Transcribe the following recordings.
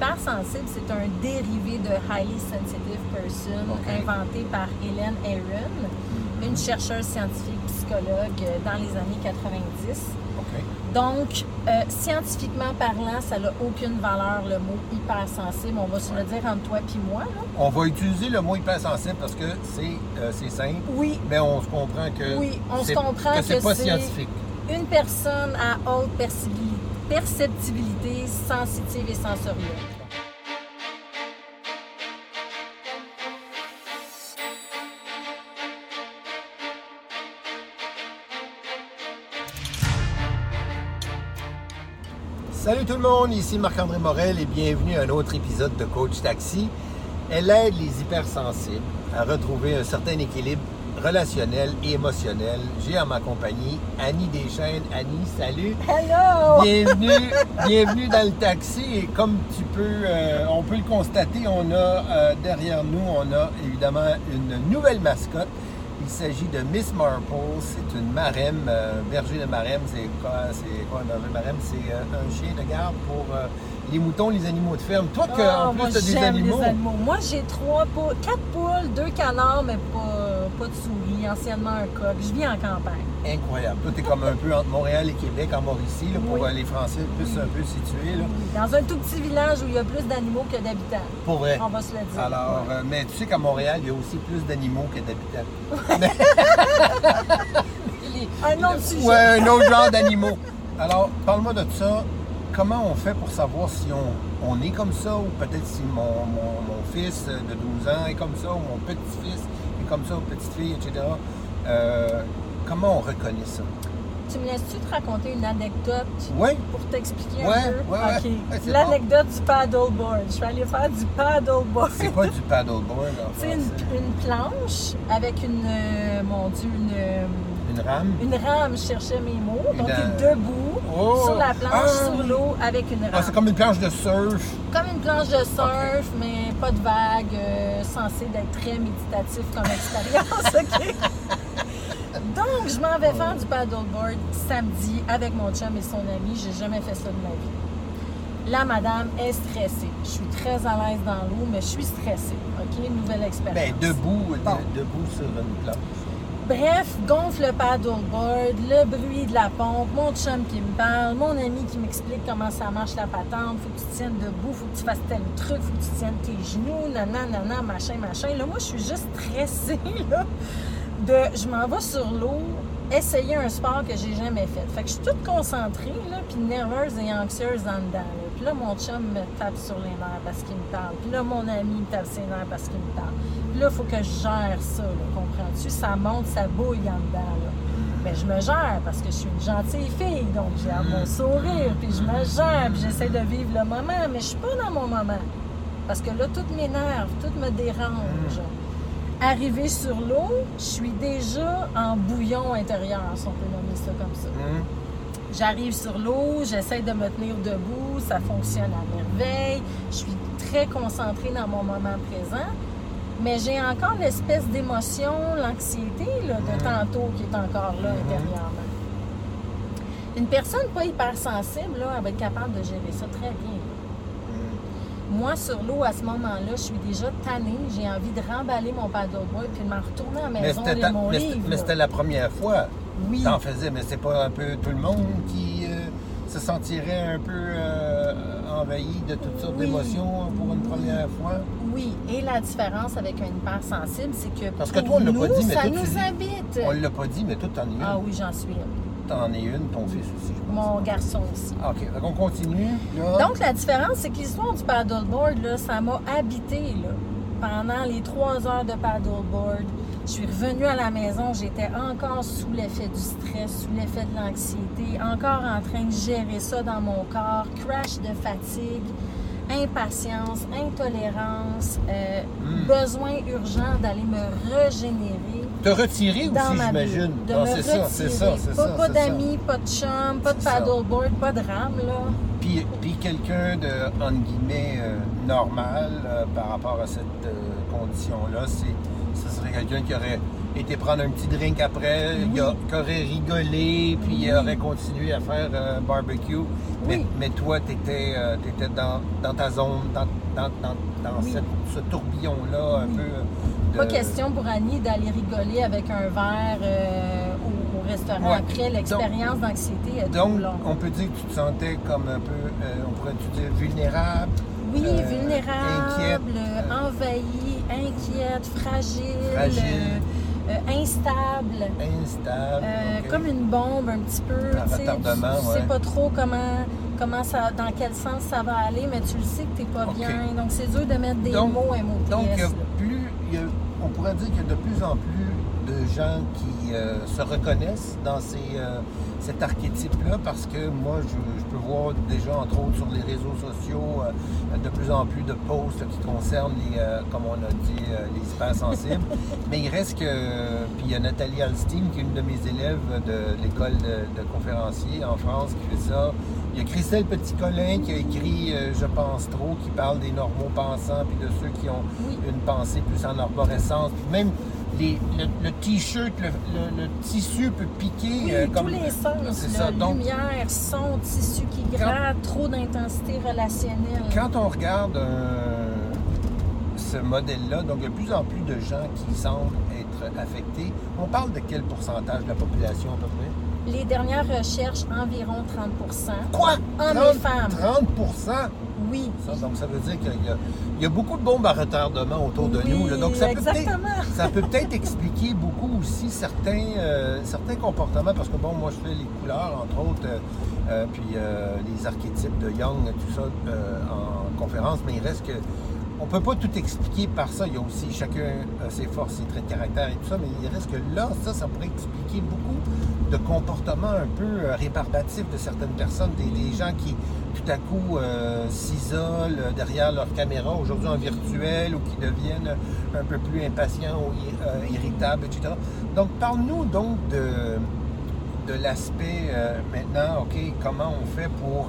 Hypersensible, c'est un dérivé de Highly Sensitive Person inventé par Hélène Aaron, une chercheuse scientifique psychologue dans les années 90. OK. Donc, euh, scientifiquement parlant, ça n'a aucune valeur, le mot hypersensible. On va se le dire entre toi et moi. Là. On va utiliser le mot hypersensible parce que c'est euh, c'est simple, Oui, mais on se comprend que Oui, on se comprend que c'est pas c'est- scientifique. une personne à haute perceptibilité, perceptibilité sensitive et sensorielle. Salut tout le monde, ici Marc-André Morel et bienvenue à un autre épisode de Coach Taxi. Elle aide les hypersensibles à retrouver un certain équilibre relationnel et émotionnel. J'ai en ma compagnie Annie Deschaines. Annie, salut! Hello! Bienvenue, bienvenue dans le taxi et comme tu peux, euh, on peut le constater, on a euh, derrière nous, on a évidemment une nouvelle mascotte. Il s'agit de Miss Marple. C'est une marème, euh, berger de marème. C'est quoi, c'est quoi un berger de marème? C'est un chien de garde pour les moutons, les animaux de ferme. Toi, que, Ah, en moi, plus, tu as des animaux. les animaux. Moi, j'ai trois poules, quatre poules, deux canards, mais pas, pas de souris, anciennement un coq. Je vis en campagne. Incroyable. Toi, tu es comme un peu entre Montréal et Québec, en Mauricie, là, pour Oui. euh, les Français plus un peu situés. Là. Dans un tout petit village où il y a plus d'animaux que d'habitants. Pour vrai. On va se le dire. Alors, euh, mais tu sais qu'à Montréal, il y a aussi plus d'animaux que d'habitants. un autre sujet. Ouais, un autre genre d'animaux. Alors, parle-moi de ça. Comment on fait pour savoir si on, on est comme ça ou peut-être si mon, mon- mon fils de 12 ans est comme ça ou mon petit-fils est comme ça ou petite-fille, etc. Euh, comment on reconnaît ça? Tu me laisses-tu te raconter une anecdote Oui, pour t'expliquer un peu? L'anecdote du paddleboard. Je suis allée faire du paddleboard. c'est pas du paddleboard C'est une, planche avec une, euh, mon Dieu, une, euh, Une rame. une rame, je cherchais mes mots. Une, Donc, tu es debout Oh! sur la planche, Ah! sur l'eau, avec une. Ah, c'est comme une planche de surf. Comme une planche de surf, mais pas de vague, euh, censé d'être très méditatif comme expérience, OK? Donc, je m'en vais faire du paddleboard samedi avec mon chum et son ami. J'ai jamais fait ça de ma vie. La madame est stressée. Je suis très à l'aise dans l'eau, mais je suis stressée. OK? Nouvelle expérience. Ben, debout, de- Bon. debout sur une planche. Bref, gonfle le paddleboard, le bruit de la pompe, mon chum qui me parle, mon ami qui m'explique comment ça marche la patente, faut que tu tiennes debout, faut que tu fasses tel truc, faut que tu tiennes tes genoux, nanana, machin, machin. Là, moi, je suis juste stressée, là, de je m'en vais sur l'eau, essayer un sport que j'ai jamais fait. Fait que je suis toute concentrée, là, puis nerveuse et anxieuse en dedans. Puis là, mon chum me tape sur les nerfs parce qu'il me parle. Puis là, mon ami me tape ses nerfs parce qu'il me parle. Puis là, il faut que je gère ça, comprends-tu? Ça monte, ça bouille en dedans, là. Mais je me gère parce que je suis une gentille fille, donc j'ai mon sourire, puis je me gère, puis j'essaie de vivre le moment, mais je suis pas dans mon moment. Parce que là, tout m'énerve, tout me dérange. Arrivé sur l'eau, je suis déjà en bouillon intérieur, si on peut nommer ça comme ça. J'arrive sur l'eau, j'essaie de me tenir debout, ça fonctionne à merveille. Je suis très concentrée dans mon moment présent. Mais j'ai encore l'espèce d'émotion, l'anxiété là, de tantôt qui est encore là intérieurement. Une personne pas hypersensible, là, elle va être capable de gérer ça très bien. Moi, sur l'eau, à ce moment-là, je suis déjà tannée. J'ai envie de remballer mon paddleboard puis de m'en retourner à la Mais maison, c'était lire mon mais livre. mais c'était la première fois Oui. t'en faisais, mais c'est pas un peu tout le monde qui euh, se sentirait un peu euh, envahi de toutes sortes Oui. d'émotions pour une première fois. Oui, et la différence avec un hypersensible, c'est que Parce que toi, on l'a pas dit, mais ça toi, nous habite. On l'a pas dit, mais toi, t'en es une. Ah oui, j'en suis une. T'en es une, ton fils aussi, je pense. Mon garçon aussi. Ah, OK, fait qu'on continue. Là. Donc, la différence, c'est que l'histoire du paddleboard, là, ça m'a habité là, pendant les trois heures de paddleboard. Je suis revenue à la maison, j'étais encore sous l'effet du stress, sous l'effet de l'anxiété, encore en train de gérer ça dans mon corps, crash de fatigue, impatience, intolérance, euh, Hmm. besoin urgent d'aller me régénérer. Te retirer dans aussi, ma j'imagine. de Ah, me c'est ça, c'est ça, retirer. c'est Pas, ça. pas d'amis, pas de chum, pas de paddleboard, pas de rame, là. Puis, puis quelqu'un de, entre guillemets, euh, normal euh, par rapport à cette condition-là, c'est, quelqu'un qui aurait été prendre un petit drink après, Oui. il a- qui aurait rigolé, puis il aurait continué à faire euh, un barbecue. Mais, Oui. mais toi, tu étais, dans, dans ta zone, dans, dans, dans, cette- ce tourbillon-là, un peu. euh, de- Pas question pour Annie d'aller rigoler avec un verre euh, au, au restaurant Ouais. après. L'expérience d'anxiété est trop Donc, on peut dire que tu te sentais comme un peu, euh, on pourrait dire, vulnérable? Oui, euh, vulnérable, inquiète, envahie, inquiète, fragile, Fragile. euh, instable. instable. Euh. Comme une bombe un petit peu. Un tu retardement, tu, tu ouais. sais pas trop comment, comment ça, dans quel sens ça va aller, mais tu le sais que t'es pas Ok. bien. Donc c'est dur de mettre des Donc- mots MOTS. Donc, il y a là. plus, il y a- on pourrait dire qu'il y a de plus en plus de gens qui euh, se reconnaissent dans ces, euh, cet archétype-là parce que moi, je, je peux voir déjà, entre autres, sur les réseaux sociaux, euh, de plus en plus de posts qui concernent les, comme on a dit, les hypersensibles. Mais il reste que, puis il y a Nathalie Alstein, qui est une de mes élèves de l'école de, de conférenciers en France, qui fait ça. Il y a Christelle Petit-Colin qui a écrit Je pense trop, qui parle des normaux pensants, puis de ceux qui ont une pensée plus en arborescence. Puis même les- le, le t-shirt, le, le- le tissu peut piquer. Oui, euh, tous comme- les sens, C'est ça. Donc, lumière, son, tissu qui gratte, trop d'intensité relationnelle. quand on regarde euh, ce modèle-là, donc il y a de plus en plus de gens qui semblent être affectés. On parle de quel pourcentage de la population à peu près? Les dernières recherches, environ 30% Quoi? Hommes 30, et femmes. 30 Oui. Ça, donc ça veut dire qu'il y a, il y a beaucoup de bombes à retardement autour de Oui, nous. là. Donc ça peut peut-être exactement. ça peut peut-être expliquer beaucoup aussi certains, euh, certains comportements, parce que bon, moi je fais les couleurs, entre autres, euh, euh, puis les archétypes de Young, tout ça en conférence, mais il reste que on peut pas tout expliquer par ça. Il y a aussi chacun a ses forces, ses traits de caractère et tout ça, mais il reste que là, ça, ça pourrait expliquer beaucoup de comportements un peu euh, rébarbatifs de certaines personnes, des, des gens qui tout à coup euh, s'isolent euh, derrière leur caméra, aujourd'hui en virtuel, ou qui deviennent un peu plus impatients ou euh, irritables, etc. Donc, parle-nous donc de, de l'aspect euh, maintenant, OK, comment on fait pour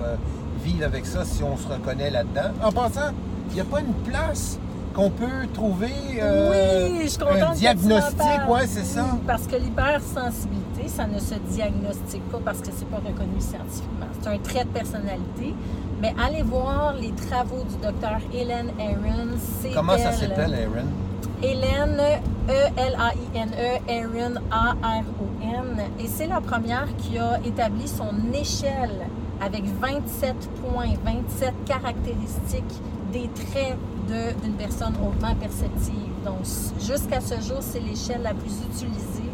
vivre avec ça si on se reconnaît là-dedans? En passant, il n'y a pas une place qu'on peut trouver euh, oui, je suis contente un diagnostic, ouais, c'est ça. Parce que l'hypersensibilité, ça ne se diagnostique pas parce que c'est pas reconnu scientifiquement. C'est un trait de personnalité. Mais allez voir les travaux du docteur Hélène Aaron. Comment ça elle. s'appelle, Aaron? Hélène, E E-L-A-I-N-E, Aaron, A-R-O-N. Et c'est la première qui a établi son échelle avec 27 points, 27 caractéristiques des traits de- d'une personne hautement perceptive. Donc, jusqu'à ce jour, c'est l'échelle la plus utilisée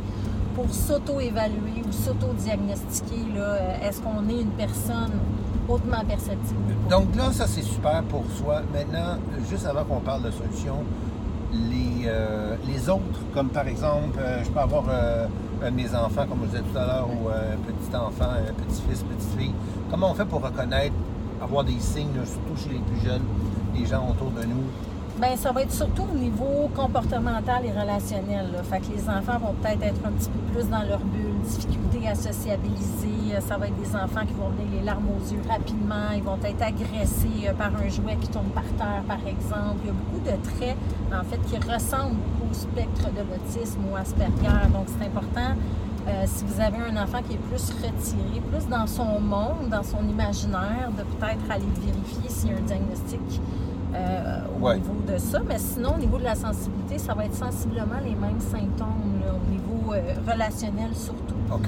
pour s'auto-évaluer ou s'auto-diagnostiquer. euh, Est-ce qu'on est une personne hautement pas? Donc là, ça c'est super pour soi. Maintenant, juste avant qu'on parle de solutions, les, euh, les autres, comme par exemple, euh, je peux avoir mes enfants, comme je disais tout à l'heure, ou un petit enfant, un petit-fils, petite-fille. Comment on fait pour reconnaître, avoir des signes, surtout chez les plus jeunes, les gens autour de nous? Ben, ça va être surtout au niveau comportemental et relationnel. Fait que les enfants vont peut-être être un petit peu plus dans leur bulle, difficulté à sociabiliser. Euh, Ça va être des enfants qui vont venir les larmes aux yeux rapidement. Ils vont être agressés euh, par un jouet qui tombe par terre, par exemple. Il y a beaucoup de traits, en fait, qui ressemblent beaucoup au spectre de l'autisme ou Asperger. Donc, c'est important. euh, si vous avez un enfant qui est plus retiré, plus dans son monde, dans son imaginaire, de peut-être aller vérifier s'il y a un diagnostic euh, au Ouais. niveau de ça. Mais sinon, au niveau de la sensibilité, ça va être sensiblement les mêmes symptômes, là, au niveau euh, relationnel surtout. OK.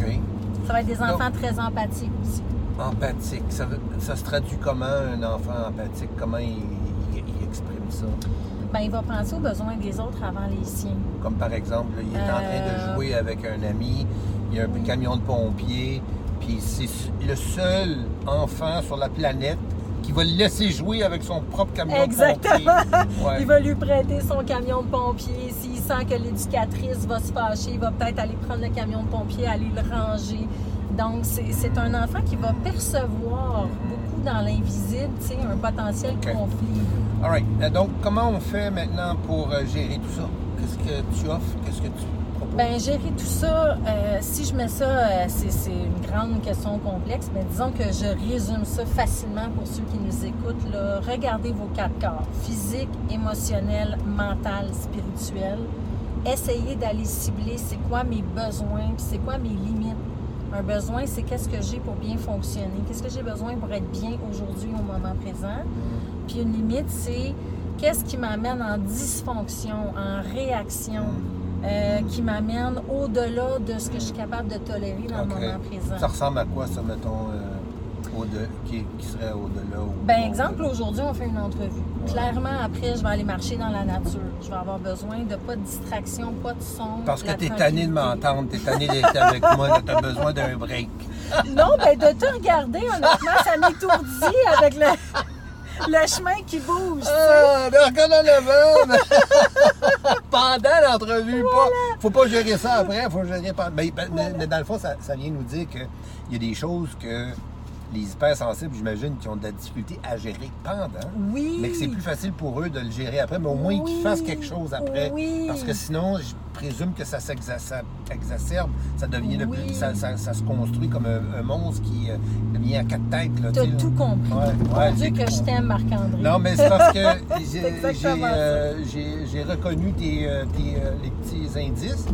Ça va être des Donc- enfants très empathiques aussi. Empathique. Ça, se traduit comment un enfant empathique? Comment il, il- il exprime ça? Ben, il va penser aux besoins des autres avant les siens. Comme par exemple, là, il est en train Euh, de jouer avec un ami, il y a un oui. camion de pompiers, puis c'est le seul enfant sur la planète qui va le laisser jouer avec son propre camion Exactement. de pompiers. Ouais. Il va lui prêter son camion de pompier. S'il sent que l'éducatrice va se fâcher, il va peut-être aller prendre le camion de pompier, aller le ranger. Donc, c'est un enfant qui va percevoir beaucoup dans l'invisible, tu sais, un potentiel conflit. All right. Euh, Donc, comment on fait maintenant pour euh, gérer tout ça? Qu'est-ce que tu offres? Qu'est-ce que tu? Ben gérer tout ça, euh, si je mets ça, euh, c'est une grande question complexe, mais disons que je résume ça facilement pour ceux qui nous écoutent. Regardez vos quatre corps, physique, émotionnel, mental, spirituel. essayer d'aller cibler c'est quoi mes besoins, c'est quoi mes limites. Un besoin, c'est qu'est-ce que j'ai pour bien fonctionner, qu'est-ce que j'ai besoin pour être bien aujourd'hui au moment présent. Puis une limite, c'est qu'est-ce qui m'amène en dysfonction, en réaction, euh, qui m'amène au-delà de ce que je suis capable de tolérer dans OK. le moment présent. Ça ressemble à quoi, ça, mettons, euh, au de, qui, qui serait au-delà? ou- Ben, exemple, aujourd'hui, on fait une entrevue. Clairement, après, je vais aller marcher dans la nature. Je vais avoir besoin de pas de distraction, pas de son. Parce que la t'es tanné de m'entendre, t'es tanné d'être avec moi, là, t'as besoin d'un break. Non, ben de te regarder, honnêtement, ça m'étourdit avec le, le chemin qui bouge. tu. Ah, regarde en avant! Pendant l'entrevue, pas, faut pas gérer ça après, faut gérer pendant. Mais, ben, mais- mais dans le fond, ça, ça vient nous dire qu'il y a des choses que les hypersensibles, j'imagine, qui ont de la difficulté à gérer pendant. Oui. Mais que c'est plus facile pour eux de le gérer après, mais au moins qu'ils fassent quelque chose après. Oui. Parce que sinon, je présume que ça s'exacerbe, exacerbe, ça devient de plus- ça, ça- ça se construit comme un, un monstre qui euh, devient à quatre têtes. tu là. tout compris. Ouais, Dieu que je t'aime, Marc-André. Non, mais c'est parce que j'ai- euh, j'ai- reconnu tes, euh, tes, euh, les petits indices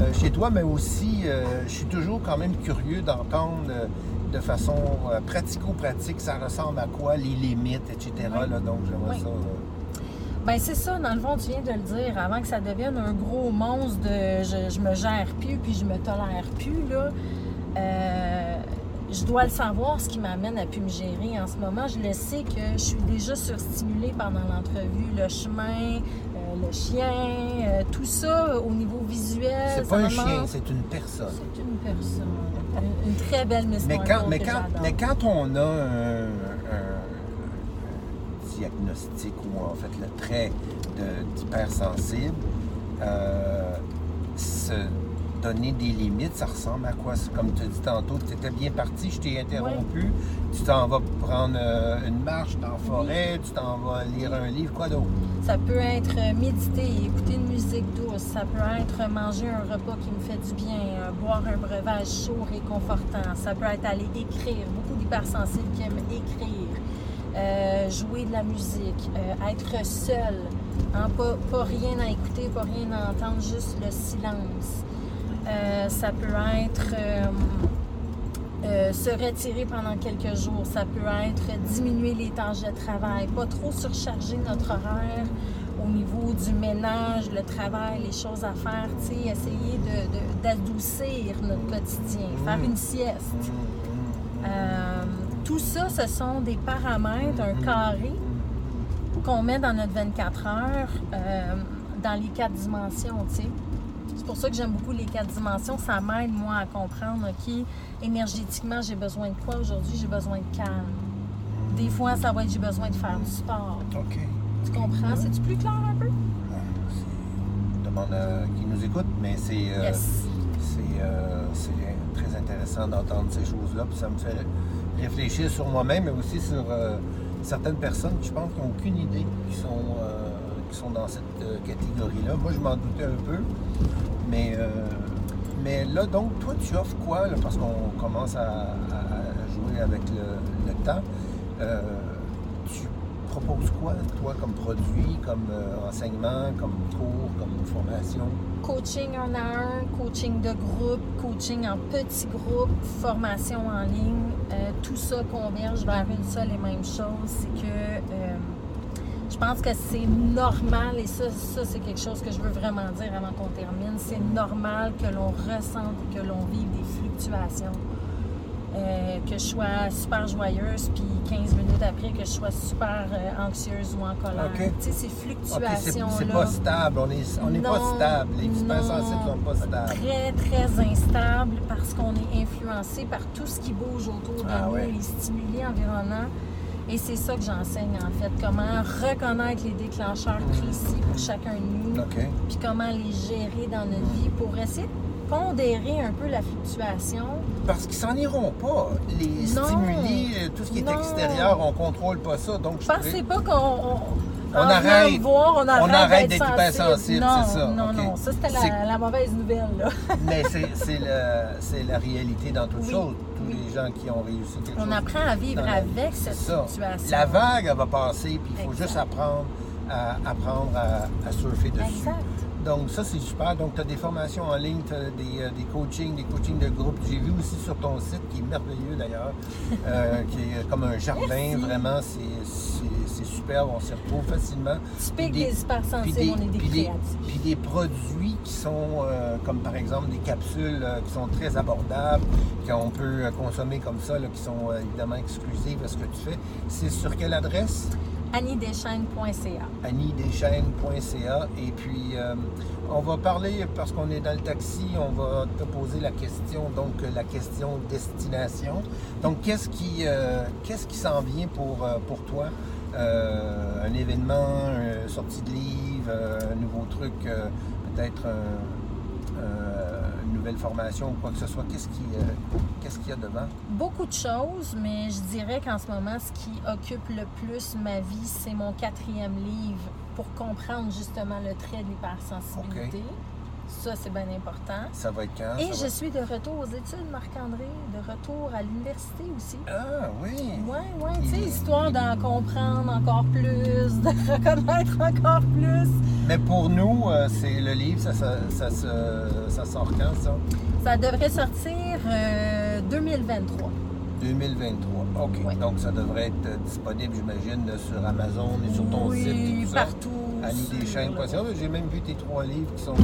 euh, chez toi, mais aussi, euh, je suis toujours quand même curieux d'entendre euh, de façon euh, pratico-pratique, ça ressemble à quoi, les limites, etc. Oui. là, donc, j'aimerais Oui. ça. euh, Ben c'est ça, dans le fond, tu viens de le dire, avant que ça devienne un gros monstre de je, je me gère plus puis je me tolère plus, là, euh, je dois le savoir, ce qui m'amène à plus me gérer en ce moment. Je le sais que je suis déjà surstimulée pendant l'entrevue, le chemin, le chien, euh, tout ça au niveau visuel. C'est pas un chien, c'est une personne. C'est une personne. Une, une très belle Miss Mais quand, mais, quand, mais quand on a un, un diagnostic ou en fait le trait d'hypersensible, euh, se donner des limites, ça ressemble à quoi? Comme tu as dit tantôt, tu étais bien parti, je t'ai interrompu, tu t'en vas prendre euh, une marche dans la forêt, tu t'en vas lire un livre, quoi d'autre? Ça peut être méditer, écouter une musique douce. Ça peut être manger un repas qui me fait du bien, euh, boire un breuvage chaud réconfortant. Ça peut être aller écrire. Beaucoup d'hypersensibles qui aiment écrire. Euh, jouer de la musique. euh, être seul. Hein, pas, pas rien à écouter, pas rien à entendre, juste le silence. Euh, ça peut être euh, euh, se retirer pendant quelques jours. Ça peut être diminuer les tâches de travail, pas trop surcharger notre horaire au niveau du ménage, le travail, les choses à faire, tu sais, essayer de- de- d'adoucir notre quotidien, faire une sieste. Euh, tout ça, ce sont des paramètres, un carré qu'on met dans notre 24 heures euh, dans les quatre dimensions, tu sais. C'est pour ça que j'aime beaucoup les quatre dimensions. Ça m'aide, moi, à comprendre, OK, énergétiquement, j'ai besoin de quoi aujourd'hui? J'ai besoin de calme. Des fois, ça va être j'ai besoin de faire du sport. OK. Tu comprends? C'est-tu plus clair un peu? Je demande à qui nous écoute, mais c'est euh, Yes. c'est euh, c'est très intéressant d'entendre ces choses-là. Puis ça me fait réfléchir sur moi-même, mais aussi sur euh, certaines personnes qui, je pense, qui n'ont aucune idée, qui sont, sont dans cette euh, catégorie-là. Moi, je m'en doutais un peu. Mais, euh, mais là, donc, toi, tu offres quoi? parce qu'on commence à, jouer avec le, temps. Euh, tu proposes quoi, toi, comme produit, comme enseignement, comme cours, comme formation? Coaching un à un, coaching de groupe, coaching en petits groupes, formation en ligne, tout ça converge vers une seule et même chose, c'est que pense que c'est normal, et ça, ça c'est quelque chose que je veux vraiment dire avant qu'on termine, c'est normal que l'on ressente et que l'on vive des fluctuations. Euh, que je sois super joyeuse, puis 15 minutes après, que je sois super euh, anxieuse ou en colère. Tu sais, ces c'est fluctuations-là. c'est pas stable, on n'est on n'est pas stable. Les hypersensibles non. sont pas stables. Très, très instable parce qu'on est influencé par tout ce qui bouge autour de Ah nous, ouais. les stimuli environnants. Et c'est ça que j'enseigne en fait, comment reconnaître les déclencheurs précis pour chacun de nous, puis comment les gérer dans notre vie pour essayer de pondérer un peu la fluctuation. Parce qu'ils s'en iront pas. Les stimuli, euh, tout ce qui est extérieur, on contrôle pas ça. Donc, je Pensez pas qu'on... On, On arrête- voir, on arrête, on arrête d'être hypersensible, Non, c'est ça, Non, non, ça c'était la, la mauvaise nouvelle. Là. Mais c'est- c'est la réalité dans toute Oui. chose. Tous les gens qui ont réussi quelque chose. On apprend à vivre avec cette ça. situation. La vague, elle va passer, puis il faut Exact. juste apprendre à, apprendre à, à surfer dessus. Exact. Donc ça, c'est super. Donc tu as des formations en ligne, tu as des, euh, des coachings, des coachings de groupe. J'ai vu aussi sur ton site, qui est merveilleux d'ailleurs, euh, qui est comme un jardin, Merci. vraiment, c'est- superbe, on s'y retrouve facilement. Typique Puis des hypersensibles, on est des des- créatifs. puis des produits qui sont, euh, comme par exemple des capsules euh, qui sont très abordables, qu'on peut euh, consommer comme ça, là, qui sont euh, évidemment exclusives à ce que tu fais. C'est sur quelle adresse? anniedeschênes.ca. anniedeschênes.ca et puis euh, on va parler parce qu'on est dans le taxi, on va te poser la question donc euh, la question destination. Donc qu'est-ce qui euh, qu'est-ce qui s'en vient pour toi? Un événement, une sortie de livre, un nouveau truc, peut-être un- nouvelle formation ou quoi que ce soit. Qu'est-ce qui euh, qu'est-ce qu'il y a devant? Beaucoup de choses, mais je dirais qu'en ce moment, ce qui occupe le plus ma vie, c'est mon quatrième livre pour comprendre justement le trait de l'hypersensibilité. Ça, c'est bien important. Ça va être quand Et je va- suis de retour aux études, Marc-André, de retour à l'université aussi. Ah oui. Oui, oui, tu sais, histoire d'en comprendre encore plus, de reconnaître encore plus. Mais pour nous, euh, c'est le livre, ça, ça, ça, se- ça sort quand ça? Ça devrait sortir euh, 2023. 2023. OK. Donc, ça devrait être euh, disponible, j'imagine, sur Amazon et sur ton oui, site. ça. partout. AnnieDeschênes.ca. sur- J'ai même vu tes trois livres qui sont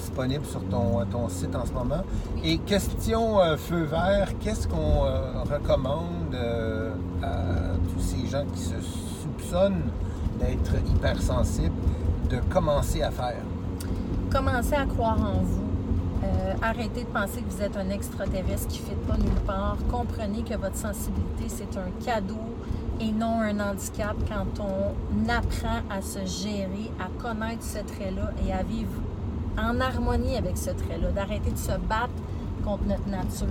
disponibles sur ton, ton site en ce moment. Et question euh, feu vert, qu'est-ce qu'on euh, recommande euh, à tous ces gens qui se soupçonnent d'être hypersensibles de commencer à faire? Commencez à croire en vous. Euh, arrêtez de penser que vous êtes un extraterrestre qui ne fait pas nulle part. Comprenez que votre sensibilité, c'est un cadeau et non un handicap quand on apprend à se gérer, à connaître ce trait-là et à vivre en harmonie avec ce trait-là, d'arrêter de se battre contre notre nature.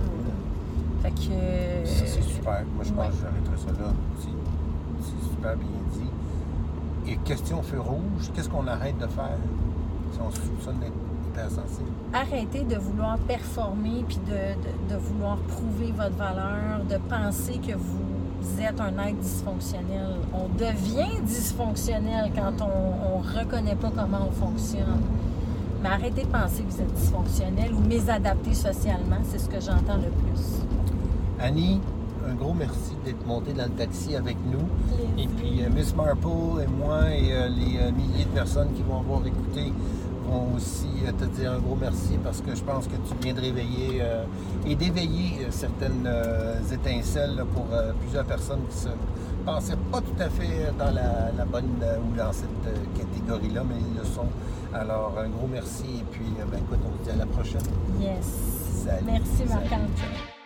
Fait que... euh, Ça, c'est super. Moi, je pense que j'arrêterai ça là. C'est- C'est super bien dit. Et question feu rouge, qu'est-ce qu'on arrête de faire si on se soupçonne d'être hypersensible? arrêtez de vouloir performer puis de, de- de vouloir prouver votre valeur, de penser que vous êtes un être dysfonctionnel. On devient dysfonctionnel quand on ne reconnaît pas comment on fonctionne. Mais arrêtez de penser que vous êtes dysfonctionnel ou mésadapté socialement, c'est ce que j'entends le plus. Annie, un gros merci d'être montée dans le taxi avec nous. Et puis, euh, Miss Marple et moi et euh, les euh, milliers de personnes qui vont avoir écouté vont aussi te dire un gros merci parce que je pense que tu viens de réveiller et d'éveiller certaines étincelles là, pour plusieurs personnes qui se pensaient pas tout à fait dans la, la bonne euh, ou dans cette euh, catégorie-là, mais ils le sont. Alors, un gros merci et puis, euh, ben, écoute, on se dit à la prochaine. Yes. Salut. Merci. Marc-Antoine.